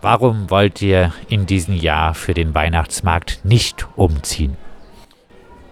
Warum wollt ihr in diesem Jahr für den Weihnachtsmarkt nicht umziehen?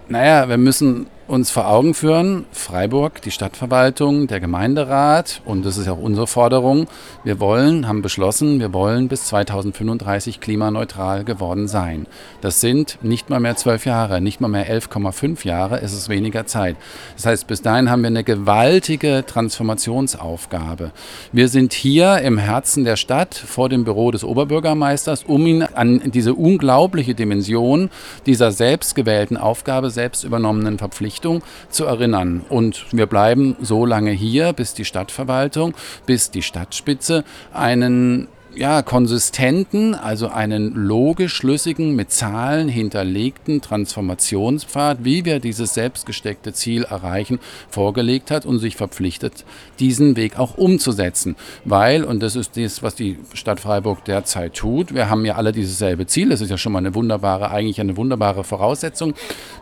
Naja, wir müssen uns vor Augen führen, Freiburg, die Stadtverwaltung, der Gemeinderat, und das ist ja auch unsere Forderung, wir wollen, haben beschlossen, wir wollen bis 2035 klimaneutral geworden sein. Das sind nicht mal mehr zwölf Jahre, nicht mal mehr 11,5 Jahre, es ist weniger Zeit. Das heißt, bis dahin haben wir eine gewaltige Transformationsaufgabe. Wir sind hier im Herzen der Stadt vor dem Büro des Oberbürgermeisters, um ihn an diese unglaubliche Dimension dieser selbstgewählten Aufgabe, selbst übernommenen Verpflichtung Richtung zu erinnern. Und wir bleiben so lange hier, bis die Stadtverwaltung, bis die Stadtspitze einen ja, konsistenten, also einen logisch schlüssigen, mit Zahlen hinterlegten Transformationspfad, wie wir dieses selbstgesteckte Ziel erreichen, vorgelegt hat und sich verpflichtet, diesen Weg auch umzusetzen. Weil, und das ist das, was die Stadt Freiburg derzeit tut, wir haben ja alle dieses selbe Ziel, das ist ja schon mal eine wunderbare, eigentlich eine wunderbare Voraussetzung,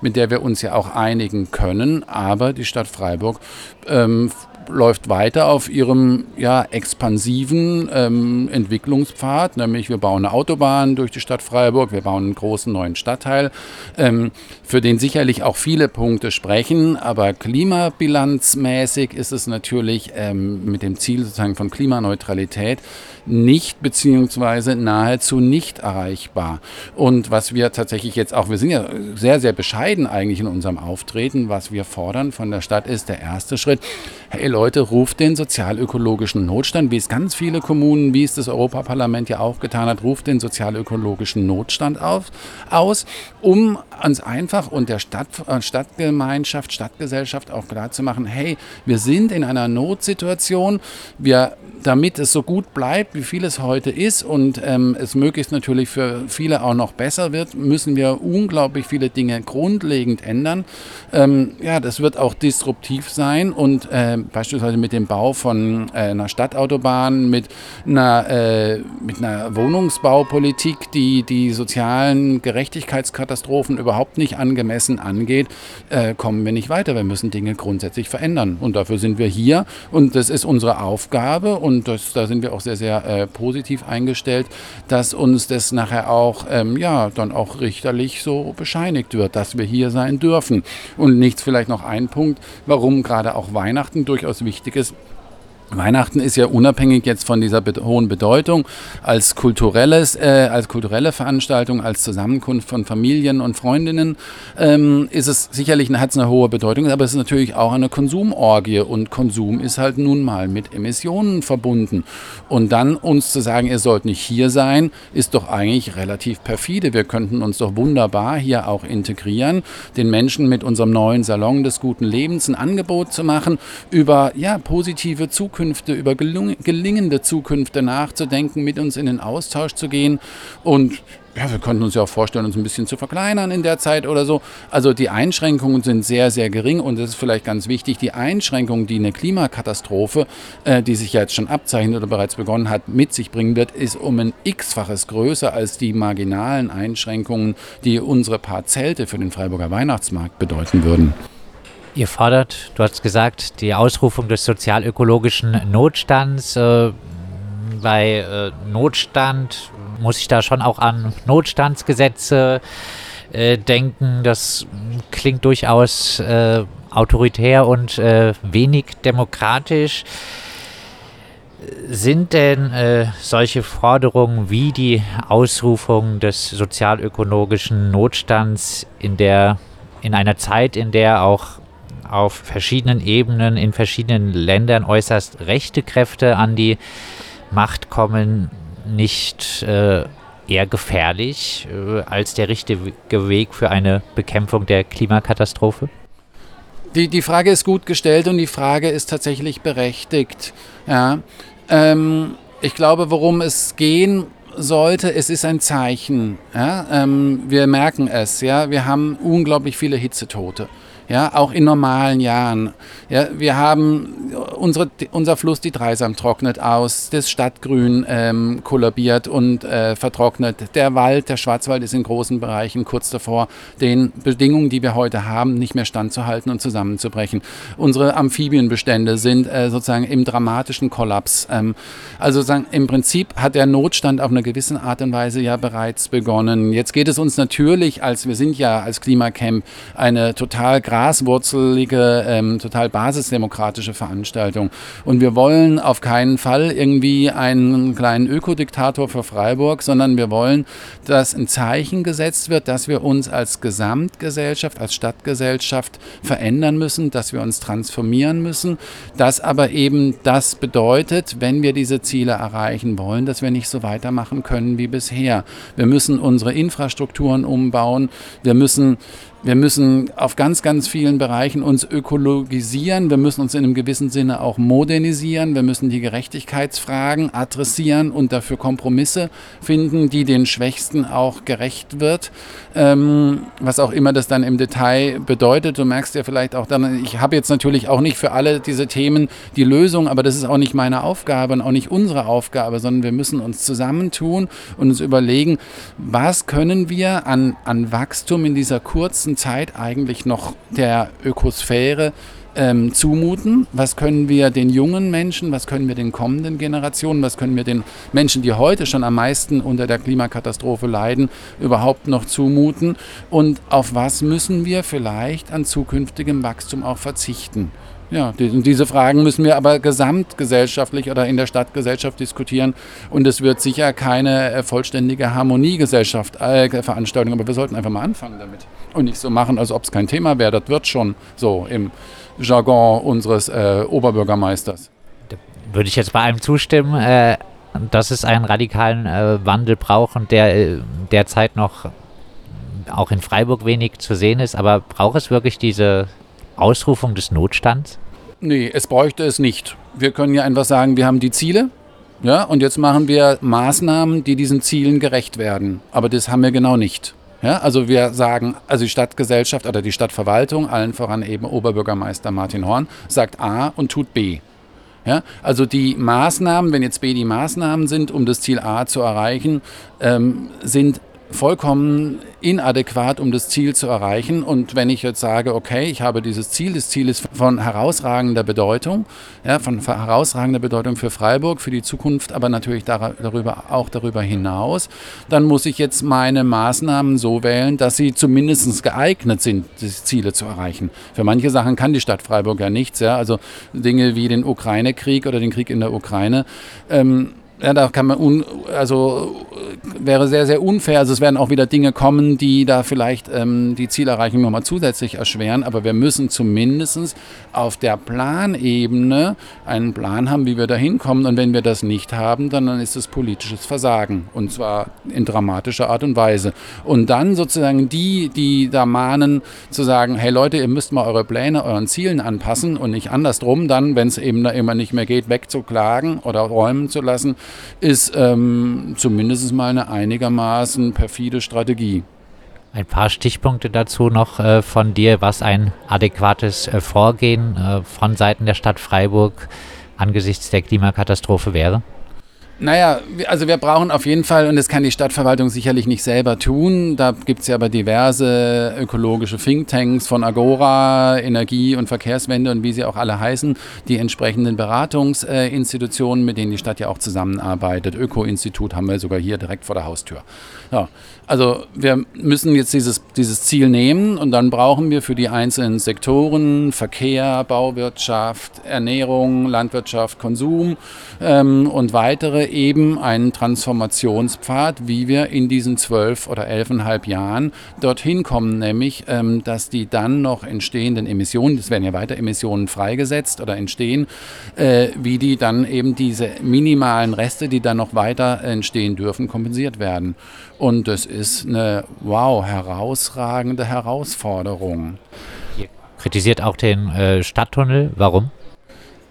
mit der wir uns ja auch einigen können, aber die Stadt Freiburg ähm, läuft weiter auf ihrem ja, expansiven ähm, Entwicklungspfad, nämlich wir bauen eine Autobahn durch die Stadt Freiburg, wir bauen einen großen neuen Stadtteil, ähm, für den sicherlich auch viele Punkte sprechen, aber klimabilanzmäßig ist es natürlich ähm, mit dem Ziel sozusagen von Klimaneutralität nicht beziehungsweise nahezu nicht erreichbar. Und was wir tatsächlich jetzt auch, wir sind ja sehr, sehr bescheiden eigentlich in unserem Auftreten, was wir fordern von der Stadt ist der erste Schritt, hey Leute, ruft den sozialökologischen Notstand, wie es ganz viele Kommunen, wie es das Europaparlament ja auch getan hat, ruft den sozialökologischen Notstand auf, aus, um uns einfach und der Stadt, äh, Stadtgemeinschaft, Stadtgesellschaft auch klarzumachen, hey, wir sind in einer Notsituation, wir, damit es so gut bleibt, wie viel es heute ist und ähm, es möglichst natürlich für viele auch noch besser wird, müssen wir unglaublich viele Dinge grundlegend ändern. Ähm, ja, das wird auch disruptiv sein und äh, beispielsweise mit dem Bau von äh, einer Stadtautobahn, mit einer, äh, mit einer Wohnungsbaupolitik, die die sozialen Gerechtigkeitskatastrophen überhaupt nicht angemessen angeht, äh, kommen wir nicht weiter. Wir müssen Dinge grundsätzlich verändern. Und dafür sind wir hier und das ist unsere Aufgabe und das, da sind wir auch sehr, sehr äh, positiv eingestellt, dass uns das nachher auch, ähm, ja, dann auch richterlich so bescheinigt wird, dass wir hier sein dürfen. Und nichts vielleicht noch ein Punkt, warum gerade auch Weihnachten durchaus wichtig ist. Weihnachten ist ja unabhängig jetzt von dieser hohen Bedeutung als kulturelles, äh, als kulturelle Veranstaltung, als Zusammenkunft von Familien und Freundinnen ähm, ist es sicherlich hat es eine hohe Bedeutung, aber es ist natürlich auch eine Konsumorgie und Konsum ist halt nun mal mit Emissionen verbunden und dann uns zu sagen, ihr sollt nicht hier sein, ist doch eigentlich relativ perfide. Wir könnten uns doch wunderbar hier auch integrieren, den Menschen mit unserem neuen Salon des guten Lebens ein Angebot zu machen über ja positive Zukunft Zukünfte, über gelingende Zukünfte nachzudenken, mit uns in den Austausch zu gehen. Und ja, wir könnten uns ja auch vorstellen, uns ein bisschen zu verkleinern in der Zeit oder so. Also die Einschränkungen sind sehr, sehr gering und das ist vielleicht ganz wichtig. Die Einschränkungen, die eine Klimakatastrophe, äh, die sich ja jetzt schon abzeichnet oder bereits begonnen hat, mit sich bringen wird, ist um ein x-faches größer als die marginalen Einschränkungen, die unsere paar Zelte für den Freiburger Weihnachtsmarkt bedeuten würden. Ihr fordert, du hast gesagt, die Ausrufung des sozialökologischen Notstands. Äh, bei äh, Notstand muss ich da schon auch an Notstandsgesetze äh, denken. Das klingt durchaus äh, autoritär und äh, wenig demokratisch. Sind denn äh, solche Forderungen wie die Ausrufung des sozialökologischen Notstands in der in einer Zeit, in der auch auf verschiedenen Ebenen in verschiedenen Ländern äußerst rechte Kräfte an die Macht kommen, nicht äh, eher gefährlich äh, als der richtige Weg für eine Bekämpfung der Klimakatastrophe? Die, die Frage ist gut gestellt und die Frage ist tatsächlich berechtigt. Ja, ähm, ich glaube, worum es gehen sollte, es ist ein Zeichen. Ja? Ähm, wir merken es, ja, wir haben unglaublich viele Hitzetote ja, auch in normalen Jahren. Ja, wir haben unsere, unser Fluss, die Dreisam, trocknet aus, das Stadtgrün ähm, kollabiert und äh, vertrocknet. Der Wald, der Schwarzwald ist in großen Bereichen kurz davor, den Bedingungen, die wir heute haben, nicht mehr standzuhalten und zusammenzubrechen. Unsere Amphibienbestände sind äh, sozusagen im dramatischen Kollaps. Ähm, also sagen, im Prinzip hat der Notstand auf eine gewisse Art und Weise ja bereits begonnen. Jetzt geht es uns natürlich, als wir sind ja als Klimacamp eine total graswurzelige, ähm, total basisdemokratische Veranstaltung. Und wir wollen auf keinen Fall irgendwie einen kleinen Ökodiktator für Freiburg, sondern wir wollen, dass ein Zeichen gesetzt wird, dass wir uns als Gesamtgesellschaft, als Stadtgesellschaft verändern müssen, dass wir uns transformieren müssen, dass aber eben das bedeutet, wenn wir diese Ziele erreichen wollen, dass wir nicht so weitermachen können wie bisher. Wir müssen unsere Infrastrukturen umbauen, wir müssen wir müssen auf ganz, ganz vielen Bereichen uns ökologisieren. Wir müssen uns in einem gewissen Sinne auch modernisieren. Wir müssen die Gerechtigkeitsfragen adressieren und dafür Kompromisse finden, die den Schwächsten auch gerecht wird. Ähm, was auch immer das dann im Detail bedeutet. Du merkst ja vielleicht auch dann, ich habe jetzt natürlich auch nicht für alle diese Themen die Lösung, aber das ist auch nicht meine Aufgabe und auch nicht unsere Aufgabe, sondern wir müssen uns zusammentun und uns überlegen, was können wir an, an Wachstum in dieser kurzen kurzen Zeit eigentlich noch der Ökosphäre ähm, zumuten? Was können wir den jungen Menschen, was können wir den kommenden Generationen, was können wir den Menschen, die heute schon am meisten unter der Klimakatastrophe leiden, überhaupt noch zumuten? Und auf was müssen wir vielleicht an zukünftigem Wachstum auch verzichten? Ja, die, diese Fragen müssen wir aber gesamtgesellschaftlich oder in der Stadtgesellschaft diskutieren. Und es wird sicher keine äh, vollständige Harmoniegesellschaft, äh, Veranstaltung, aber wir sollten einfach mal anfangen damit. Und nicht so machen, als ob es kein Thema wäre. Das wird schon so im Jargon unseres äh, Oberbürgermeisters. Da würde ich jetzt bei einem zustimmen, äh, dass es einen radikalen äh, Wandel braucht und der äh, derzeit noch auch in Freiburg wenig zu sehen ist. Aber braucht es wirklich diese Ausrufung des Notstands? Nee, es bräuchte es nicht. Wir können ja einfach sagen, wir haben die Ziele. Ja, und jetzt machen wir Maßnahmen, die diesen Zielen gerecht werden. Aber das haben wir genau nicht. Ja, also wir sagen, also die Stadtgesellschaft oder die Stadtverwaltung, allen voran eben Oberbürgermeister Martin Horn, sagt A und tut B. Ja, also die Maßnahmen, wenn jetzt B die Maßnahmen sind, um das Ziel A zu erreichen, ähm, sind vollkommen inadäquat, um das Ziel zu erreichen. Und wenn ich jetzt sage, okay, ich habe dieses Ziel, das Ziel ist von herausragender Bedeutung, ja, von herausragender Bedeutung für Freiburg, für die Zukunft, aber natürlich darüber, auch darüber hinaus, dann muss ich jetzt meine Maßnahmen so wählen, dass sie zumindest geeignet sind, die Ziele zu erreichen. Für manche Sachen kann die Stadt Freiburg ja nichts, ja, also Dinge wie den Ukraine-Krieg oder den Krieg in der Ukraine. Ähm, ja, da kann man, un, also wäre sehr, sehr unfair. Also es werden auch wieder Dinge kommen, die da vielleicht ähm, die Zielerreichung nochmal zusätzlich erschweren. Aber wir müssen zumindest auf der Planebene einen Plan haben, wie wir da hinkommen. Und wenn wir das nicht haben, dann, dann ist es politisches Versagen. Und zwar in dramatischer Art und Weise. Und dann sozusagen die, die da mahnen, zu sagen, hey Leute, ihr müsst mal eure Pläne euren Zielen anpassen und nicht andersrum dann, wenn es eben da immer nicht mehr geht, wegzuklagen oder räumen zu lassen, ist ähm, zumindest mal eine einigermaßen perfide Strategie. Ein paar Stichpunkte dazu noch äh, von dir, was ein adäquates äh, Vorgehen äh, von Seiten der Stadt Freiburg angesichts der Klimakatastrophe wäre? Naja, also wir brauchen auf jeden Fall, und das kann die Stadtverwaltung sicherlich nicht selber tun, da gibt es ja aber diverse ökologische Thinktanks von Agora, Energie- und Verkehrswende und wie sie auch alle heißen, die entsprechenden Beratungsinstitutionen, mit denen die Stadt ja auch zusammenarbeitet. Öko-Institut haben wir sogar hier direkt vor der Haustür. Ja, also wir müssen jetzt dieses, dieses Ziel nehmen und dann brauchen wir für die einzelnen Sektoren Verkehr, Bauwirtschaft, Ernährung, Landwirtschaft, Konsum ähm, und weitere eben einen Transformationspfad, wie wir in diesen zwölf oder elfeinhalb Jahren dorthin kommen, nämlich ähm, dass die dann noch entstehenden Emissionen, es werden ja weiter Emissionen freigesetzt oder entstehen, äh, wie die dann eben diese minimalen Reste, die dann noch weiter entstehen dürfen, kompensiert werden. Und das ist eine, wow, herausragende Herausforderung. Ihr kritisiert auch den äh, Stadttunnel. Warum?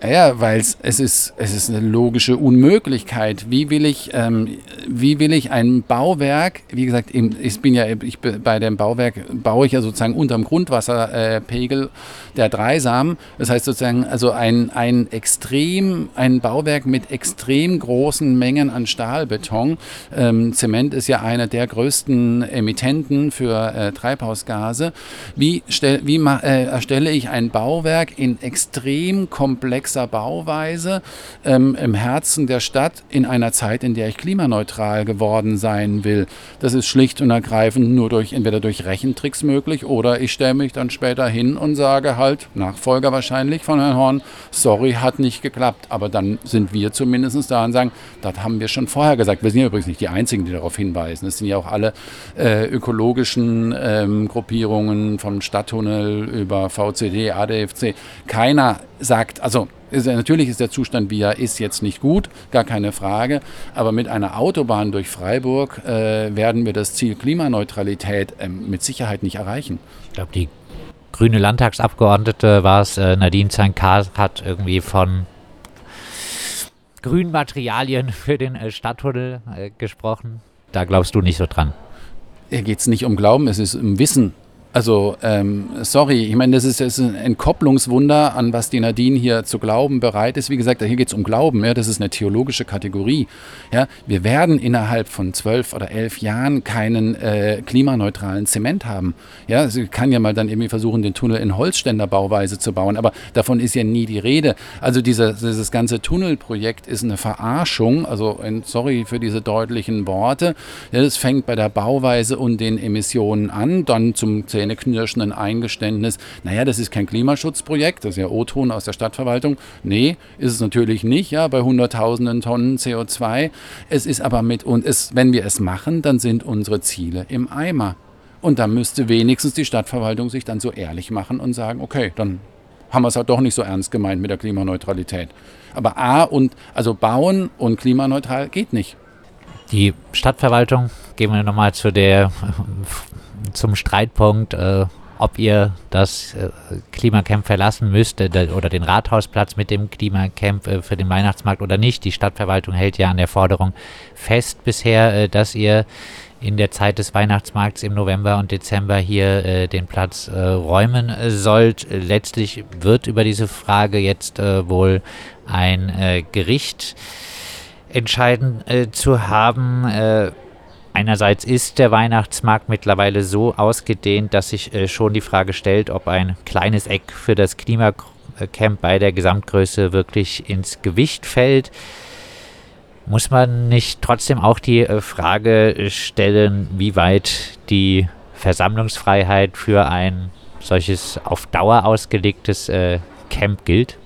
Ja, weil es ist, es ist eine logische Unmöglichkeit. Wie will ich, ähm, wie will ich ein Bauwerk, wie gesagt, ich bin ja, ich bei dem Bauwerk baue ich ja sozusagen unterm Grundwasserpegel der Dreisam. Das heißt sozusagen, also ein, ein extrem, ein Bauwerk mit extrem großen Mengen an Stahlbeton. Ähm, Zement ist ja einer der größten Emittenten für äh, Treibhausgase. Wie, stell, wie äh, erstelle ich ein Bauwerk in extrem komplexen komplexer Bauweise ähm, im Herzen der Stadt in einer Zeit, in der ich klimaneutral geworden sein will. Das ist schlicht und ergreifend nur durch entweder durch Rechentricks möglich oder ich stelle mich dann später hin und sage halt, Nachfolger wahrscheinlich von Herrn Horn, sorry, hat nicht geklappt. Aber dann sind wir zumindest da und sagen, das haben wir schon vorher gesagt. Wir sind ja übrigens nicht die Einzigen, die darauf hinweisen. Es sind ja auch alle äh, ökologischen ähm, Gruppierungen vom Stadttunnel über VCD, ADFC. Keiner sagt, also ist, natürlich ist der Zustand, wie er ist, jetzt nicht gut, gar keine Frage. Aber mit einer Autobahn durch Freiburg äh, werden wir das Ziel Klimaneutralität äh, mit Sicherheit nicht erreichen. Ich glaube, die grüne Landtagsabgeordnete war es, äh, Nadine Zankar, hat irgendwie von grünen Materialien für den äh, Stadttunnel äh, gesprochen. Da glaubst du nicht so dran. Hier geht es nicht um Glauben, es ist um Wissen. Also, ähm, sorry, ich meine, das ist, das ist ein Entkopplungswunder, an was die Nadine hier zu glauben bereit ist. Wie gesagt, hier geht es um Glauben, ja, das ist eine theologische Kategorie. Ja. Wir werden innerhalb von zwölf oder elf Jahren keinen äh, klimaneutralen Zement haben. Ja, sie kann ja mal dann irgendwie versuchen, den Tunnel in Holzständerbauweise zu bauen, aber davon ist ja nie die Rede. Also dieser, dieses ganze Tunnelprojekt ist eine Verarschung, also sorry für diese deutlichen Worte. Ja, fängt bei der Bauweise und den Emissionen an, dann zum CN zähneknirschenden Eingeständnis, naja, das ist kein Klimaschutzprojekt, das ist ja O-Ton aus der Stadtverwaltung. Nee, ist es natürlich nicht, ja, bei hunderttausenden Tonnen CO2. Es ist aber mit, und es, wenn wir es machen, dann sind unsere Ziele im Eimer. Und da müsste wenigstens die Stadtverwaltung sich dann so ehrlich machen und sagen, okay, dann haben wir es halt doch nicht so ernst gemeint mit der Klimaneutralität. Aber A und also bauen und klimaneutral geht nicht. Die Stadtverwaltung, gehen wir nochmal zu der zum Streitpunkt, äh, ob ihr das äh, Klimacamp verlassen müsst äh, oder den Rathausplatz mit dem Klimacamp äh, für den Weihnachtsmarkt oder nicht. Die Stadtverwaltung hält ja an der Forderung fest bisher, äh, dass ihr in der Zeit des Weihnachtsmarkts im November und Dezember hier äh, den Platz äh, räumen sollt. Letztlich wird über diese Frage jetzt äh, wohl ein Gericht entscheiden zu haben. Einerseits ist der Weihnachtsmarkt mittlerweile so ausgedehnt, dass sich äh, schon die Frage stellt, ob ein kleines Eck für das Klimacamp bei der Gesamtgröße wirklich ins Gewicht fällt. Muss man nicht trotzdem auch die äh, Frage stellen, wie weit die Versammlungsfreiheit für ein solches auf Dauer ausgelegtes äh, Camp gilt?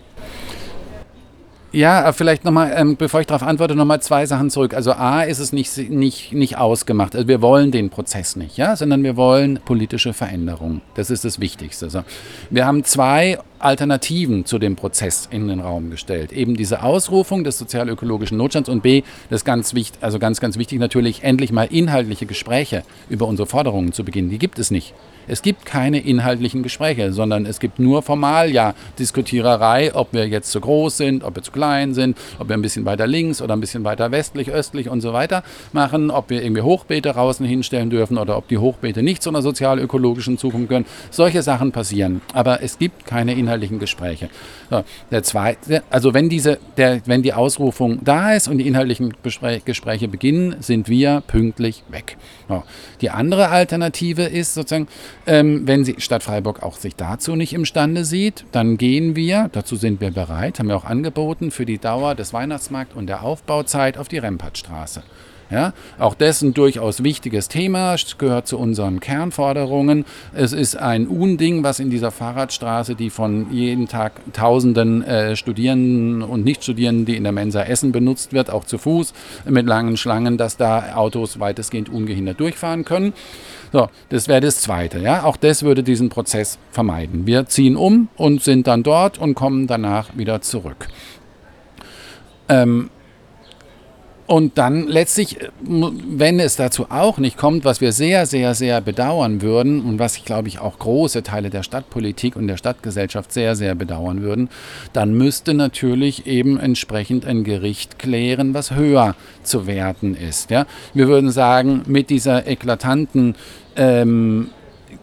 Ja, äh, vielleicht nochmal, ähm, bevor ich darauf antworte, nochmal zwei Sachen zurück. Also A ist es nicht, nicht, nicht ausgemacht. Also wir wollen den Prozess nicht, ja, sondern wir wollen politische Veränderung. Das ist das Wichtigste. Also wir haben zwei Alternativen zu dem Prozess in den Raum gestellt. Eben diese Ausrufung des sozial-ökologischen Notstands und B, das ganz wichtig, also ganz, ganz wichtig natürlich, endlich mal inhaltliche Gespräche über unsere Forderungen zu beginnen. Die gibt es nicht. Es gibt keine inhaltlichen Gespräche, sondern es gibt nur formal, ja, Diskutiererei, ob wir jetzt zu groß sind, ob wir zu klein sind, ob wir ein bisschen weiter links oder ein bisschen weiter westlich, östlich und so weiter machen, ob wir irgendwie Hochbeete draußen hinstellen dürfen oder ob die Hochbeete nicht zu einer sozial-ökologischen Zukunft gehören. Solche Sachen passieren. Aber es gibt keine inhaltlichen inhaltlichen Gespräche. So, der zweite, also wenn diese, der, wenn die Ausrufung da ist und die inhaltlichen Gespräche beginnen, sind wir pünktlich weg. So, die andere Alternative ist sozusagen, ähm, wenn sie Stadt Freiburg auch sich dazu nicht imstande sieht, dann gehen wir, dazu sind wir bereit, haben wir auch angeboten, für die Dauer des Weihnachtsmarkts und der Aufbauzeit auf die Rempartstraße. Ja, auch das ein durchaus wichtiges Thema, gehört zu unseren Kernforderungen. Es ist ein Unding, was in dieser Fahrradstraße, die von jeden Tag Tausenden äh, Studierenden und Nichtstudierenden, die in der Mensa essen, benutzt wird, auch zu Fuß mit langen Schlangen, dass da Autos weitestgehend ungehindert durchfahren können. So, das wäre das Zweite. Ja? Auch das würde diesen Prozess vermeiden. Wir ziehen um und sind dann dort und kommen danach wieder zurück. Ähm, Und dann letztlich, äh, wenn es dazu auch nicht kommt, was wir sehr, sehr, sehr bedauern würden und was ich glaube ich auch große Teile der Stadtpolitik und der Stadtgesellschaft sehr, sehr bedauern würden, dann müsste natürlich eben entsprechend ein Gericht klären, was höher zu werten ist. Ja? Wir würden sagen, mit dieser eklatanten ähm,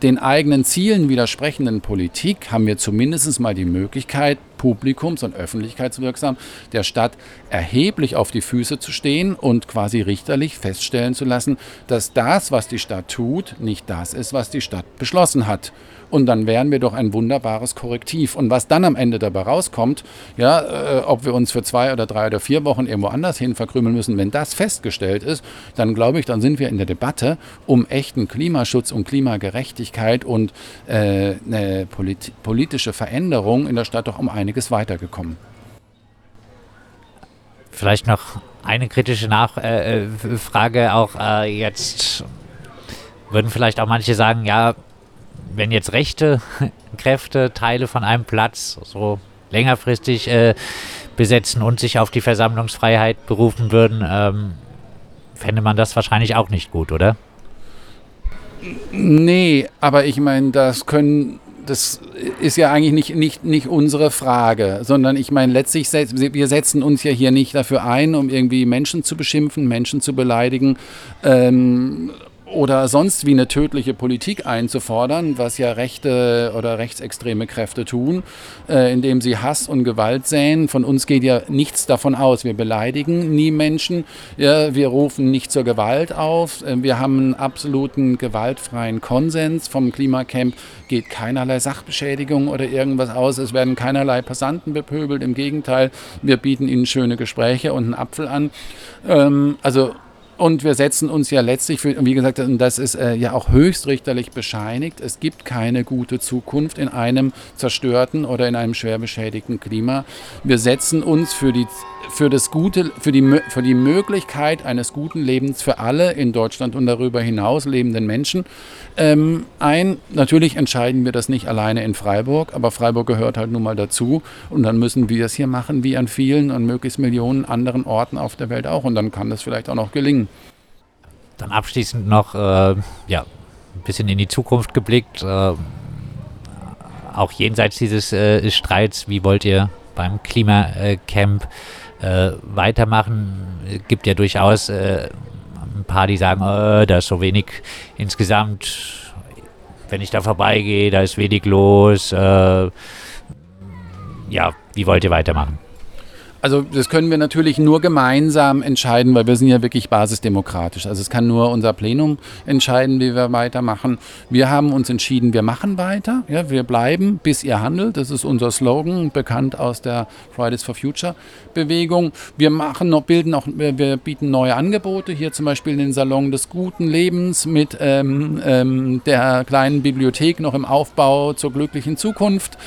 den eigenen Zielen widersprechenden Politik haben wir zumindest mal die Möglichkeit, publikums- und öffentlichkeitswirksam der Stadt erheblich auf die Füße zu stehen und quasi richterlich feststellen zu lassen, dass das, was die Stadt tut, nicht das ist, was die Stadt beschlossen hat. Und dann wären wir doch ein wunderbares Korrektiv. Und was dann am Ende dabei rauskommt, ja, äh, ob wir uns für zwei oder drei oder vier Wochen irgendwo anders hin verkrümeln müssen, wenn das festgestellt ist, dann glaube ich, dann sind wir in der Debatte um echten Klimaschutz, um Klimagerechtigkeit und äh, eine polit politische Veränderung in der Stadt doch um einiges weitergekommen. Vielleicht noch eine kritische Nachfrage äh, äh auch äh, jetzt würden vielleicht auch manche sagen, ja, wenn jetzt rechte Kräfte Teile von einem Platz so längerfristig äh, besetzen und sich auf die Versammlungsfreiheit berufen würden, ähm, fände man das wahrscheinlich auch nicht gut, oder? Nee, aber ich meine, das können das ist ja eigentlich nicht, nicht, nicht unsere Frage, sondern ich meine, letztlich, wir setzen uns ja hier nicht dafür ein, um irgendwie Menschen zu beschimpfen, Menschen zu beleidigen. Ähm, oder sonst wie eine tödliche Politik einzufordern, was ja rechte oder rechtsextreme Kräfte tun, äh, indem sie Hass und Gewalt säen. Von uns geht ja nichts davon aus. Wir beleidigen nie Menschen, ja, wir rufen nicht zur Gewalt auf, äh, wir haben einen absoluten gewaltfreien Konsens. Vom Klimacamp geht keinerlei Sachbeschädigung oder irgendwas aus, es werden keinerlei Passanten bepöbelt, im Gegenteil, wir bieten ihnen schöne Gespräche und einen Apfel an. Ähm, also und wir setzen uns ja letztlich für, wie gesagt, das ist äh, ja auch höchstrichterlich bescheinigt, es gibt keine gute Zukunft in einem zerstörten oder in einem schwer beschädigten Klima. Wir setzen uns für die für das gute, für die, für die Möglichkeit eines guten Lebens für alle in Deutschland und darüber hinaus lebenden Menschen ähm, ein. Natürlich entscheiden wir das nicht alleine in Freiburg, aber Freiburg gehört halt nun mal dazu und dann müssen wir es hier machen, wie an vielen und möglichst Millionen anderen Orten auf der Welt auch und dann kann das vielleicht auch noch gelingen. Dann abschließend noch, äh, ja, ein bisschen in die Zukunft geblickt, äh, auch jenseits dieses äh, Streits, wie wollt ihr beim Klimacamp äh, weitermachen. Es gibt ja durchaus äh, ein paar, die sagen, oh, da ist so wenig insgesamt. Wenn ich da vorbeigehe, da ist wenig los. Äh, ja, wie wollt ihr weitermachen? Also das können wir natürlich nur gemeinsam entscheiden, weil wir sind ja wirklich basisdemokratisch. Also es kann nur unser Plenum entscheiden, wie wir weitermachen. Wir haben uns entschieden, wir machen weiter. Ja, wir bleiben, bis ihr handelt. Das ist unser Slogan, bekannt aus der Fridays for Future Bewegung. Wir machen noch, bilden auch, wir bieten neue Angebote. Hier zum Beispiel den Salon des guten Lebens mit ähm, ähm, der kleinen Bibliothek noch im Aufbau zur glücklichen Zukunft.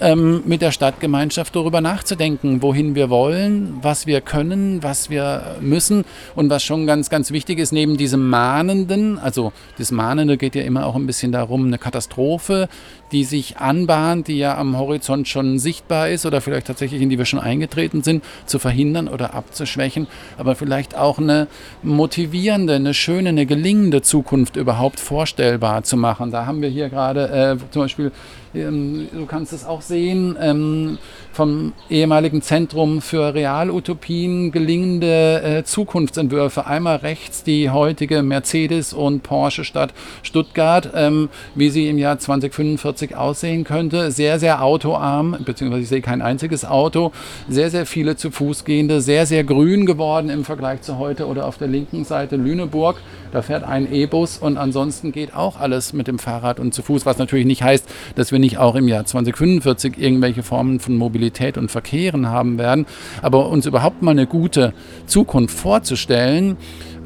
Ähm, mit der Stadtgemeinschaft darüber nachzudenken, wohin wir wollen wollen, was wir können, was wir müssen und was schon ganz, ganz wichtig ist, neben diesem Mahnenden, also das Mahnende geht ja immer auch ein bisschen darum, eine Katastrophe, die sich anbahnt, die ja am Horizont schon sichtbar ist oder vielleicht tatsächlich in die wir schon eingetreten sind, zu verhindern oder abzuschwächen, aber vielleicht auch eine motivierende, eine schöne, eine gelingende Zukunft überhaupt vorstellbar zu machen. Da haben wir hier gerade äh, zum Beispiel ähm, du kannst es auch sehen, ähm, vom ehemaligen Zentrum für Realutopien gelingende äh, Zukunftsentwürfe. Einmal rechts die heutige Mercedes- und Porsche-Stadt Stuttgart, ähm, wie sie im Jahr 2045 aussehen könnte. Sehr, sehr autoarm, beziehungsweise ich sehe kein einziges Auto. Sehr, sehr viele zu Fuß gehende, sehr, sehr grün geworden im Vergleich zu heute oder auf der linken Seite Lüneburg. Da fährt ein E-Bus und ansonsten geht auch alles mit dem Fahrrad und zu Fuß, was natürlich nicht heißt, dass wir nicht auch im Jahr 2045 irgendwelche Formen von Mobilität und Verkehren haben werden. Aber uns überhaupt mal eine gute Zukunft vorzustellen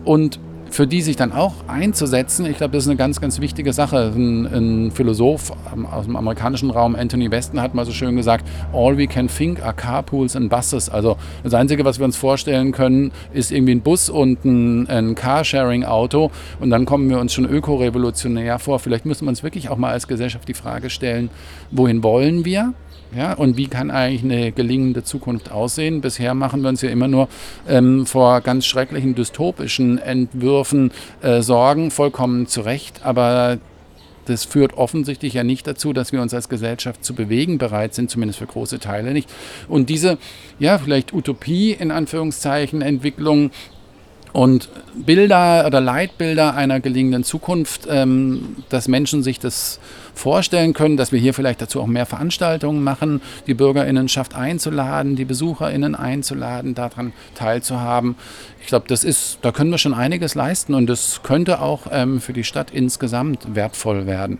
und für die sich dann auch einzusetzen, ich glaube, das ist eine ganz, ganz wichtige Sache. Ein, ein, Philosoph aus dem amerikanischen Raum, Anthony Weston, hat mal so schön gesagt, all we can think are carpools and buses. Also das Einzige, was wir uns vorstellen können, ist irgendwie ein Bus und ein, ein Carsharing-Auto und dann kommen wir uns schon ökorevolutionär vor. Vielleicht müssen wir uns wirklich auch mal als Gesellschaft die Frage stellen, wohin wollen wir? Ja, und wie kann eigentlich eine gelingende Zukunft aussehen? Bisher machen wir uns ja immer nur ähm, vor ganz schrecklichen dystopischen Entwürfen äh, Sorgen, vollkommen zu Recht. Aber das führt offensichtlich ja nicht dazu, dass wir uns als Gesellschaft zu bewegen bereit sind, zumindest für große Teile nicht. Und diese, ja, vielleicht Utopie in Anführungszeichen, Entwicklung, und Bilder oder Leitbilder einer gelingenden Zukunft, ähm, dass Menschen sich das vorstellen können, dass wir hier vielleicht dazu auch mehr Veranstaltungen machen, die Bürgerinnenschaft einzuladen, die Besucherinnen einzuladen, daran teilzuhaben. Ich glaube, das ist, da können wir schon einiges leisten und das könnte auch ähm, für die Stadt insgesamt wertvoll werden.